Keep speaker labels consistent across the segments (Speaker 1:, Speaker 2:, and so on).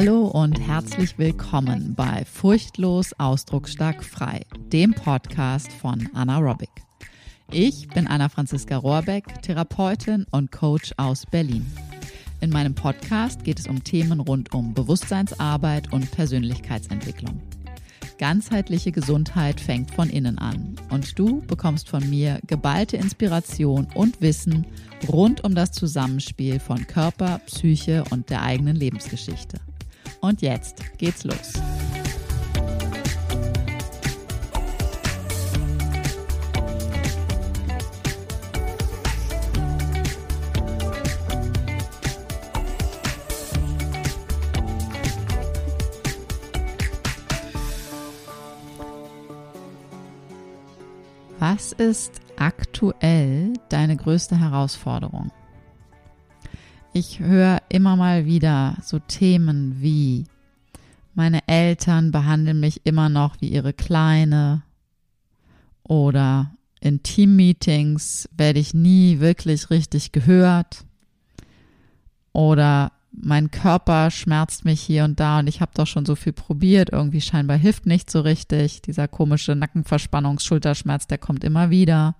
Speaker 1: Hallo und herzlich willkommen bei Furchtlos Ausdrucksstark Frei, dem Podcast von Anna Robic. Ich bin Anna Franziska Rohrbeck, Therapeutin und Coach aus Berlin. In meinem Podcast geht es um Themen rund um Bewusstseinsarbeit und Persönlichkeitsentwicklung. Ganzheitliche Gesundheit fängt von innen an und du bekommst von mir geballte Inspiration und Wissen rund um das Zusammenspiel von Körper, Psyche und der eigenen Lebensgeschichte. Und jetzt geht's los. Was ist aktuell deine größte Herausforderung? Ich höre immer mal wieder so Themen wie meine Eltern behandeln mich immer noch wie ihre Kleine oder in Teammeetings werde ich nie wirklich richtig gehört oder mein Körper schmerzt mich hier und da und ich habe doch schon so viel probiert, irgendwie scheinbar hilft nicht so richtig. Dieser komische Nackenverspannungs, Schulterschmerz, der kommt immer wieder.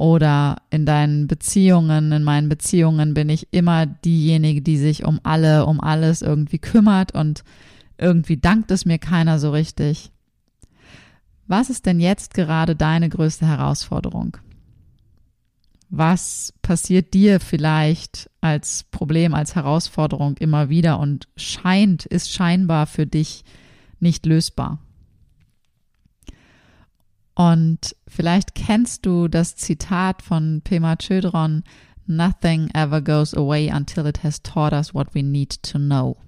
Speaker 1: Oder in deinen Beziehungen, in meinen Beziehungen bin ich immer diejenige, die sich um alle, um alles irgendwie kümmert und irgendwie dankt es mir keiner so richtig. Was ist denn jetzt gerade deine größte Herausforderung? Was passiert dir vielleicht als Problem, als Herausforderung immer wieder und scheint, ist scheinbar für dich nicht lösbar? Und vielleicht kennst du das Zitat von Pema Chodron, Nothing ever goes away until it has taught us what we need to know.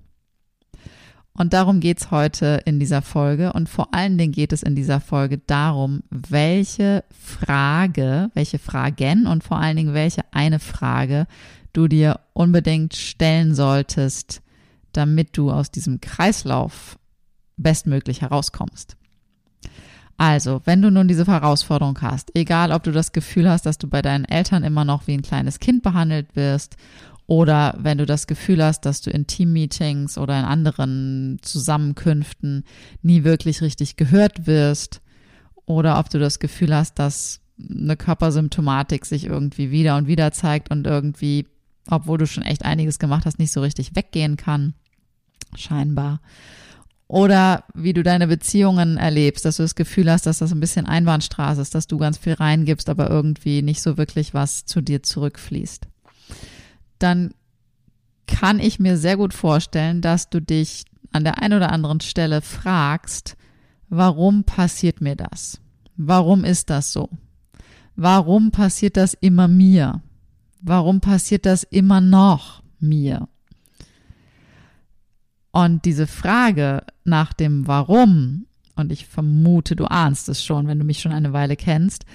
Speaker 1: Und darum geht's heute in dieser Folge. Und vor allen Dingen geht es in dieser Folge darum, welche Frage, welche Fragen und vor allen Dingen welche eine Frage du dir unbedingt stellen solltest, damit du aus diesem Kreislauf bestmöglich herauskommst. Also, wenn du nun diese Herausforderung hast, egal ob du das Gefühl hast, dass du bei deinen Eltern immer noch wie ein kleines Kind behandelt wirst oder wenn du das Gefühl hast, dass du in Teammeetings oder in anderen Zusammenkünften nie wirklich richtig gehört wirst. Oder ob du das Gefühl hast, dass eine Körpersymptomatik sich irgendwie wieder und wieder zeigt und irgendwie, obwohl du schon echt einiges gemacht hast, nicht so richtig weggehen kann. Scheinbar. Oder wie du deine Beziehungen erlebst, dass du das Gefühl hast, dass das ein bisschen Einbahnstraße ist, dass du ganz viel reingibst, aber irgendwie nicht so wirklich was zu dir zurückfließt dann kann ich mir sehr gut vorstellen, dass du dich an der einen oder anderen Stelle fragst, warum passiert mir das? Warum ist das so? Warum passiert das immer mir? Warum passiert das immer noch mir? Und diese Frage nach dem Warum, und ich vermute, du ahnst es schon, wenn du mich schon eine Weile kennst,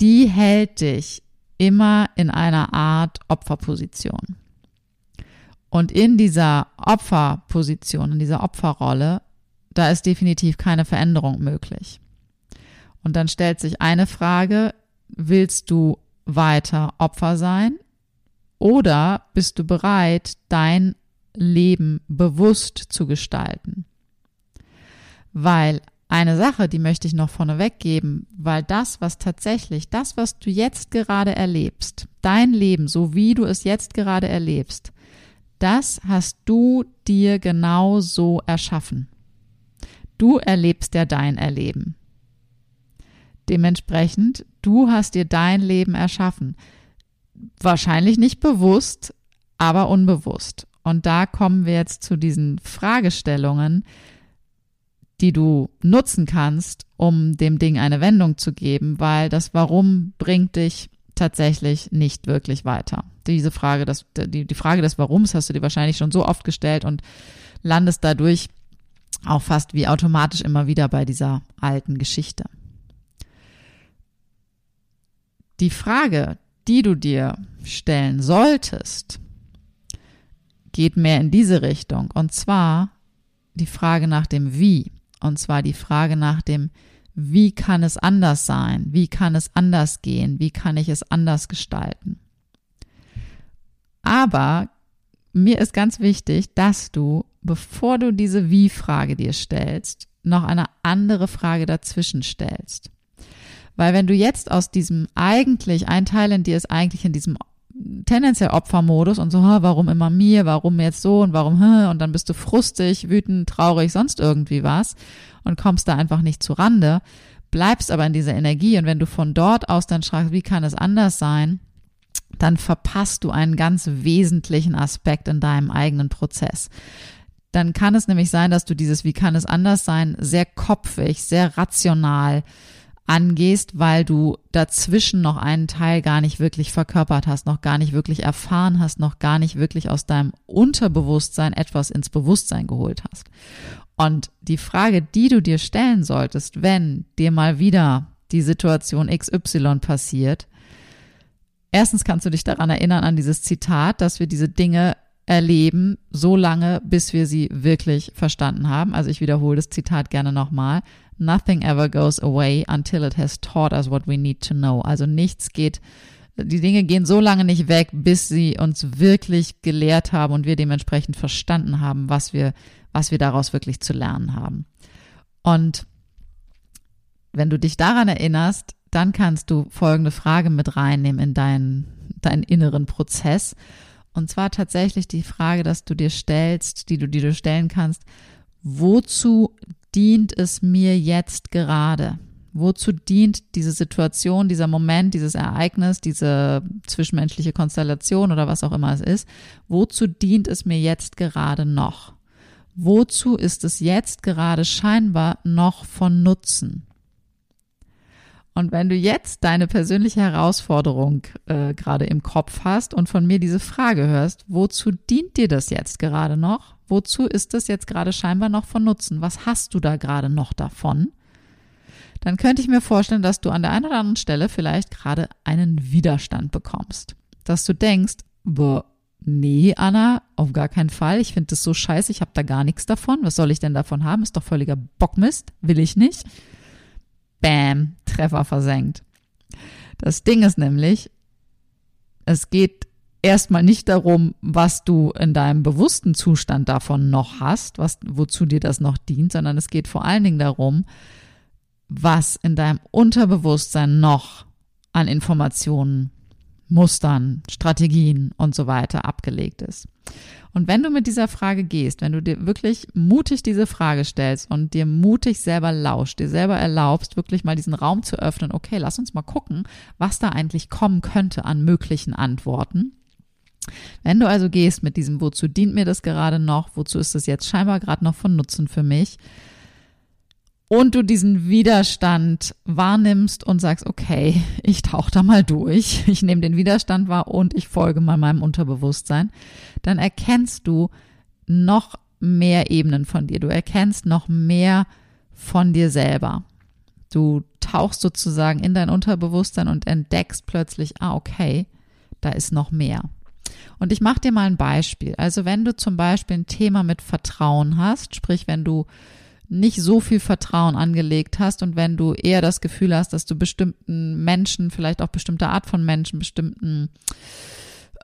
Speaker 1: die hält dich immer in einer Art Opferposition. Und in dieser Opferposition, in dieser Opferrolle, da ist definitiv keine Veränderung möglich. Und dann stellt sich eine Frage, willst du weiter Opfer sein oder bist du bereit, dein Leben bewusst zu gestalten? Weil eine Sache, die möchte ich noch vorneweg geben, weil das, was tatsächlich, das, was du jetzt gerade erlebst, dein Leben, so wie du es jetzt gerade erlebst, das hast du dir genau so erschaffen. Du erlebst ja dein Erleben. Dementsprechend, du hast dir dein Leben erschaffen. Wahrscheinlich nicht bewusst, aber unbewusst. Und da kommen wir jetzt zu diesen Fragestellungen, die du nutzen kannst, um dem Ding eine Wendung zu geben, weil das Warum bringt dich tatsächlich nicht wirklich weiter. Diese Frage, das, die, die Frage des Warums hast du dir wahrscheinlich schon so oft gestellt und landest dadurch auch fast wie automatisch immer wieder bei dieser alten Geschichte. Die Frage, die du dir stellen solltest, geht mehr in diese Richtung und zwar die Frage nach dem Wie. Und zwar die Frage nach dem, wie kann es anders sein? Wie kann es anders gehen? Wie kann ich es anders gestalten? Aber mir ist ganz wichtig, dass du, bevor du diese Wie-Frage dir stellst, noch eine andere Frage dazwischen stellst. Weil wenn du jetzt aus diesem eigentlich, ein Teil in dir ist eigentlich in diesem tendenziell Opfermodus und so, warum immer mir, warum jetzt so und warum, und dann bist du frustig, wütend, traurig, sonst irgendwie was und kommst da einfach nicht zu Rande, bleibst aber in dieser Energie und wenn du von dort aus dann schreibst, wie kann es anders sein, dann verpasst du einen ganz wesentlichen Aspekt in deinem eigenen Prozess. Dann kann es nämlich sein, dass du dieses Wie kann es anders sein? sehr kopfig, sehr rational angehst, weil du dazwischen noch einen Teil gar nicht wirklich verkörpert hast, noch gar nicht wirklich erfahren hast, noch gar nicht wirklich aus deinem Unterbewusstsein etwas ins Bewusstsein geholt hast. Und die Frage, die du dir stellen solltest, wenn dir mal wieder die Situation XY passiert, Erstens kannst du dich daran erinnern, an dieses Zitat, dass wir diese Dinge erleben, so lange, bis wir sie wirklich verstanden haben. Also ich wiederhole das Zitat gerne nochmal. Nothing ever goes away until it has taught us what we need to know. Also nichts geht, die Dinge gehen so lange nicht weg, bis sie uns wirklich gelehrt haben und wir dementsprechend verstanden haben, was wir, was wir daraus wirklich zu lernen haben. Und wenn du dich daran erinnerst, dann kannst du folgende Frage mit reinnehmen in deinen, deinen inneren Prozess. Und zwar tatsächlich die Frage, dass du dir stellst, die du dir stellen kannst, wozu dient es mir jetzt gerade? Wozu dient diese Situation, dieser Moment, dieses Ereignis, diese zwischenmenschliche Konstellation oder was auch immer es ist? Wozu dient es mir jetzt gerade noch? Wozu ist es jetzt gerade scheinbar noch von Nutzen? Und wenn du jetzt deine persönliche Herausforderung äh, gerade im Kopf hast und von mir diese Frage hörst, wozu dient dir das jetzt gerade noch? Wozu ist das jetzt gerade scheinbar noch von Nutzen? Was hast du da gerade noch davon? Dann könnte ich mir vorstellen, dass du an der einen oder anderen Stelle vielleicht gerade einen Widerstand bekommst. Dass du denkst, boah, nee, Anna, auf gar keinen Fall. Ich finde das so scheiße, ich habe da gar nichts davon. Was soll ich denn davon haben? Ist doch völliger Bockmist, will ich nicht. Bam, Treffer versenkt. Das Ding ist nämlich, es geht erstmal nicht darum, was du in deinem bewussten Zustand davon noch hast, was, wozu dir das noch dient, sondern es geht vor allen Dingen darum, was in deinem Unterbewusstsein noch an Informationen, Mustern, Strategien und so weiter abgelegt ist. Und wenn du mit dieser Frage gehst, wenn du dir wirklich mutig diese Frage stellst und dir mutig selber lauscht, dir selber erlaubst, wirklich mal diesen Raum zu öffnen, okay, lass uns mal gucken, was da eigentlich kommen könnte an möglichen Antworten. Wenn du also gehst mit diesem, wozu dient mir das gerade noch, wozu ist das jetzt scheinbar gerade noch von Nutzen für mich, und du diesen Widerstand wahrnimmst und sagst, okay, ich tauche da mal durch, ich nehme den Widerstand wahr und ich folge mal meinem Unterbewusstsein, dann erkennst du noch mehr Ebenen von dir. Du erkennst noch mehr von dir selber. Du tauchst sozusagen in dein Unterbewusstsein und entdeckst plötzlich, ah, okay, da ist noch mehr. Und ich mache dir mal ein Beispiel. Also wenn du zum Beispiel ein Thema mit Vertrauen hast, sprich wenn du nicht so viel Vertrauen angelegt hast und wenn du eher das Gefühl hast, dass du bestimmten Menschen, vielleicht auch bestimmte Art von Menschen, bestimmten,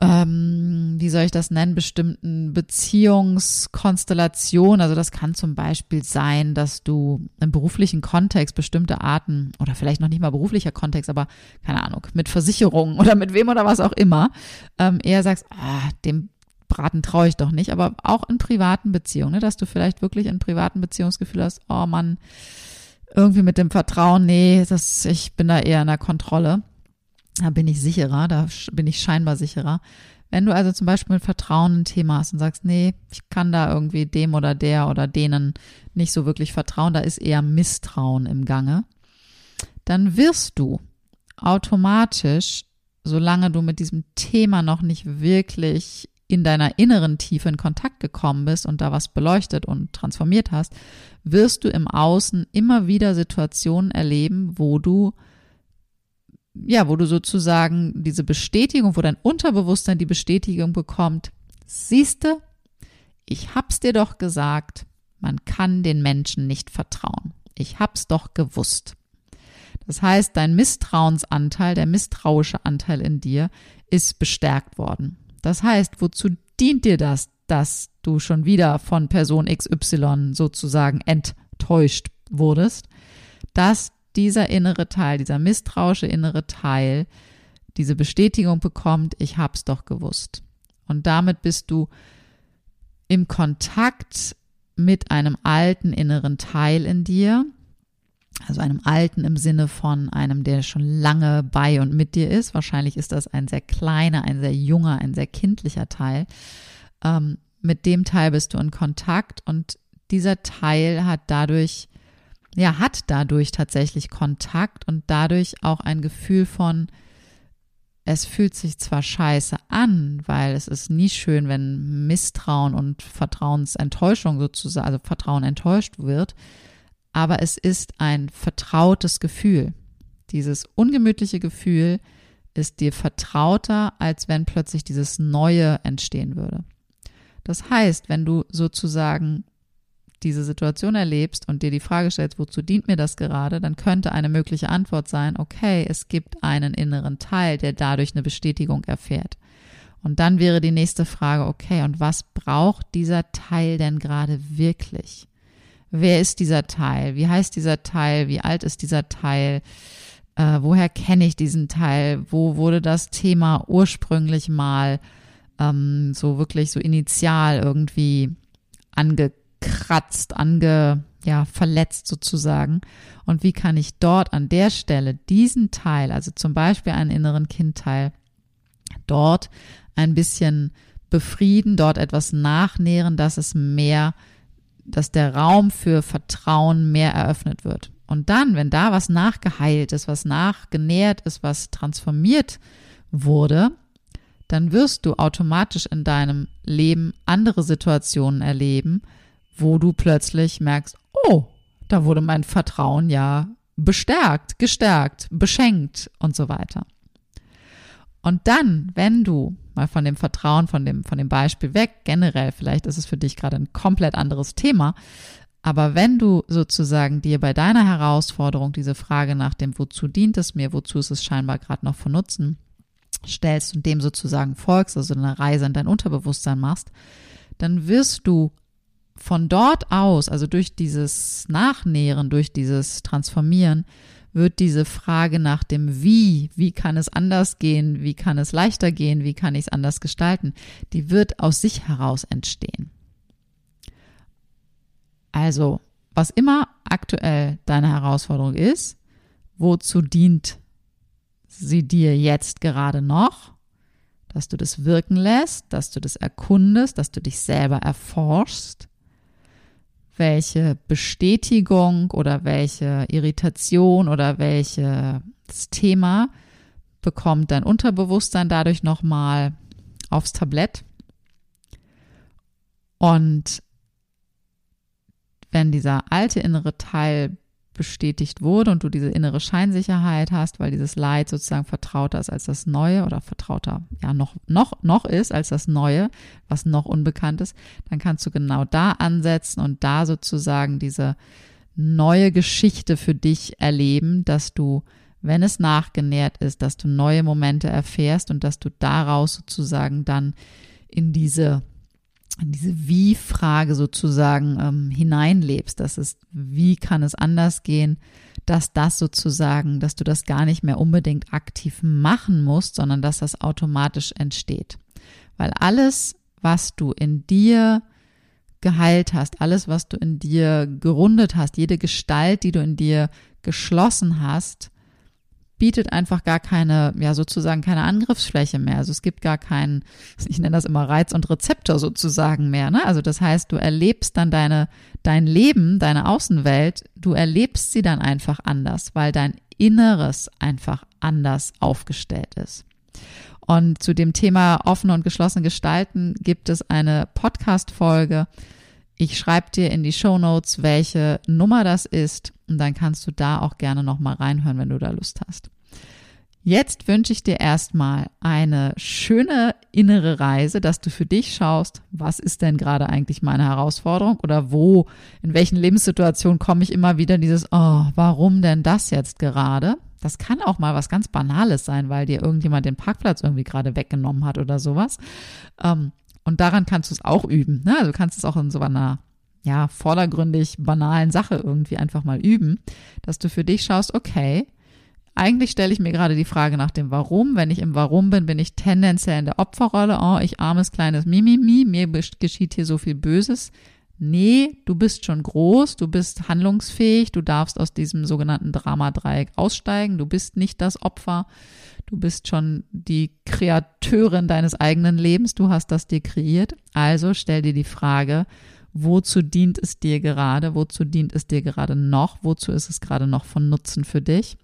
Speaker 1: ähm, wie soll ich das nennen, bestimmten Beziehungskonstellationen, also das kann zum Beispiel sein, dass du im beruflichen Kontext bestimmte Arten oder vielleicht noch nicht mal beruflicher Kontext, aber keine Ahnung, mit Versicherungen oder mit wem oder was auch immer, ähm, eher sagst, ah, dem Braten traue ich doch nicht, aber auch in privaten Beziehungen, ne, dass du vielleicht wirklich in privaten Beziehungsgefühl hast, oh Mann, irgendwie mit dem Vertrauen, nee, das, ich bin da eher in der Kontrolle. Da bin ich sicherer, da bin ich scheinbar sicherer. Wenn du also zum Beispiel mit Vertrauen ein Thema hast und sagst, nee, ich kann da irgendwie dem oder der oder denen nicht so wirklich vertrauen, da ist eher Misstrauen im Gange, dann wirst du automatisch, solange du mit diesem Thema noch nicht wirklich in deiner inneren Tiefe in Kontakt gekommen bist und da was beleuchtet und transformiert hast, wirst du im Außen immer wieder Situationen erleben, wo du ja, wo du sozusagen diese Bestätigung, wo dein Unterbewusstsein die Bestätigung bekommt, siehste, ich hab's dir doch gesagt, man kann den Menschen nicht vertrauen. Ich hab's doch gewusst. Das heißt, dein Misstrauensanteil, der misstrauische Anteil in dir ist bestärkt worden. Das heißt, wozu dient dir das, dass du schon wieder von Person XY sozusagen enttäuscht wurdest, dass dieser innere Teil, dieser misstrauische innere Teil diese Bestätigung bekommt, ich hab's doch gewusst. Und damit bist du im Kontakt mit einem alten inneren Teil in dir, einem alten im Sinne von einem, der schon lange bei und mit dir ist. Wahrscheinlich ist das ein sehr kleiner, ein sehr junger, ein sehr kindlicher Teil. Ähm, mit dem Teil bist du in Kontakt und dieser Teil hat dadurch, ja, hat dadurch tatsächlich Kontakt und dadurch auch ein Gefühl von, es fühlt sich zwar scheiße an, weil es ist nie schön, wenn Misstrauen und Vertrauensenttäuschung sozusagen, also Vertrauen enttäuscht wird, aber es ist ein vertrautes Gefühl. Dieses ungemütliche Gefühl ist dir vertrauter, als wenn plötzlich dieses Neue entstehen würde. Das heißt, wenn du sozusagen diese Situation erlebst und dir die Frage stellst, wozu dient mir das gerade, dann könnte eine mögliche Antwort sein, okay, es gibt einen inneren Teil, der dadurch eine Bestätigung erfährt. Und dann wäre die nächste Frage, okay, und was braucht dieser Teil denn gerade wirklich? Wer ist dieser Teil? Wie heißt dieser Teil? Wie alt ist dieser Teil? Äh, woher kenne ich diesen Teil? Wo wurde das Thema ursprünglich mal ähm, so wirklich so initial irgendwie angekratzt, ange, ja, verletzt sozusagen. Und wie kann ich dort an der Stelle diesen Teil, also zum Beispiel einen inneren Kindteil, dort ein bisschen befrieden, dort etwas nachnähren, dass es mehr, dass der Raum für Vertrauen mehr eröffnet wird. Und dann, wenn da was nachgeheilt ist, was nachgenährt ist, was transformiert wurde, dann wirst du automatisch in deinem Leben andere Situationen erleben, wo du plötzlich merkst, oh, da wurde mein Vertrauen ja bestärkt, gestärkt, beschenkt und so weiter. Und dann, wenn du mal von dem Vertrauen, von dem, von dem Beispiel weg, generell, vielleicht ist es für dich gerade ein komplett anderes Thema, aber wenn du sozusagen dir bei deiner Herausforderung diese Frage nach dem, wozu dient es mir, wozu ist es scheinbar gerade noch von Nutzen, stellst und dem sozusagen folgst, also eine Reise in dein Unterbewusstsein machst, dann wirst du von dort aus, also durch dieses Nachnähren, durch dieses Transformieren, wird diese Frage nach dem Wie, wie kann es anders gehen, wie kann es leichter gehen, wie kann ich es anders gestalten, die wird aus sich heraus entstehen. Also, was immer aktuell deine Herausforderung ist, wozu dient sie dir jetzt gerade noch? Dass du das wirken lässt, dass du das erkundest, dass du dich selber erforschst welche Bestätigung oder welche Irritation oder welches Thema bekommt dein Unterbewusstsein dadurch nochmal aufs Tablett. Und wenn dieser alte innere Teil bestätigt wurde und du diese innere Scheinsicherheit hast, weil dieses Leid sozusagen vertrauter ist als das Neue oder vertrauter, ja, noch, noch, noch ist als das Neue, was noch unbekannt ist, dann kannst du genau da ansetzen und da sozusagen diese neue Geschichte für dich erleben, dass du, wenn es nachgenährt ist, dass du neue Momente erfährst und dass du daraus sozusagen dann in diese in diese Wie-Frage sozusagen ähm, hineinlebst, dass es, wie kann es anders gehen, dass das sozusagen, dass du das gar nicht mehr unbedingt aktiv machen musst, sondern dass das automatisch entsteht. Weil alles, was du in dir geheilt hast, alles, was du in dir gerundet hast, jede Gestalt, die du in dir geschlossen hast, bietet einfach gar keine, ja sozusagen keine Angriffsfläche mehr. Also es gibt gar keinen, ich nenne das immer Reiz und Rezeptor sozusagen mehr. Ne? Also das heißt, du erlebst dann deine, dein Leben, deine Außenwelt, du erlebst sie dann einfach anders, weil dein Inneres einfach anders aufgestellt ist. Und zu dem Thema offene und geschlossene Gestalten gibt es eine Podcast-Folge. Ich schreibe dir in die Show Notes, welche Nummer das ist und dann kannst du da auch gerne nochmal reinhören, wenn du da Lust hast. Jetzt wünsche ich dir erstmal eine schöne innere Reise, dass du für dich schaust, was ist denn gerade eigentlich meine Herausforderung oder wo, in welchen Lebenssituationen komme ich immer wieder dieses, oh, warum denn das jetzt gerade? Das kann auch mal was ganz Banales sein, weil dir irgendjemand den Parkplatz irgendwie gerade weggenommen hat oder sowas. Ähm, Und daran kannst du es auch üben. Ne? Also du kannst es auch in so einer ja, vordergründig banalen Sache irgendwie einfach mal üben, dass du für dich schaust, okay, eigentlich stelle ich mir gerade die Frage nach dem Warum. Wenn ich im Warum bin, bin ich tendenziell in der Opferrolle. Oh, ich armes kleines Mimimi, mir geschieht hier so viel Böses. Nee, du bist schon groß, du bist handlungsfähig, du darfst aus diesem sogenannten Dramadreieck aussteigen, du bist nicht das Opfer, du bist schon die Kreateurin deines eigenen Lebens, du hast das dir kreiert. Also stell dir die Frage, wozu dient es dir gerade, wozu dient es dir gerade noch, wozu ist es gerade noch von Nutzen für dich?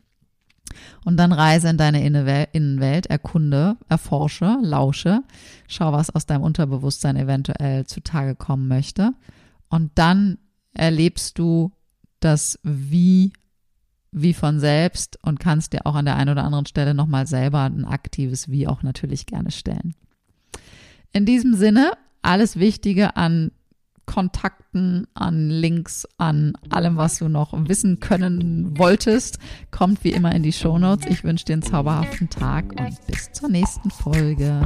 Speaker 1: Und dann reise in deine Innenwelt, erkunde, erforsche, lausche, schau, was aus deinem Unterbewusstsein eventuell zutage kommen möchte. Und dann erlebst du das Wie wie von selbst und kannst dir auch an der einen oder anderen Stelle nochmal selber ein aktives Wie auch natürlich gerne stellen. In diesem Sinne, alles Wichtige an Kontakten, an Links, an allem, was du noch wissen können wolltest, kommt wie immer in die Shownotes. Ich wünsche dir einen zauberhaften Tag und bis zur nächsten Folge.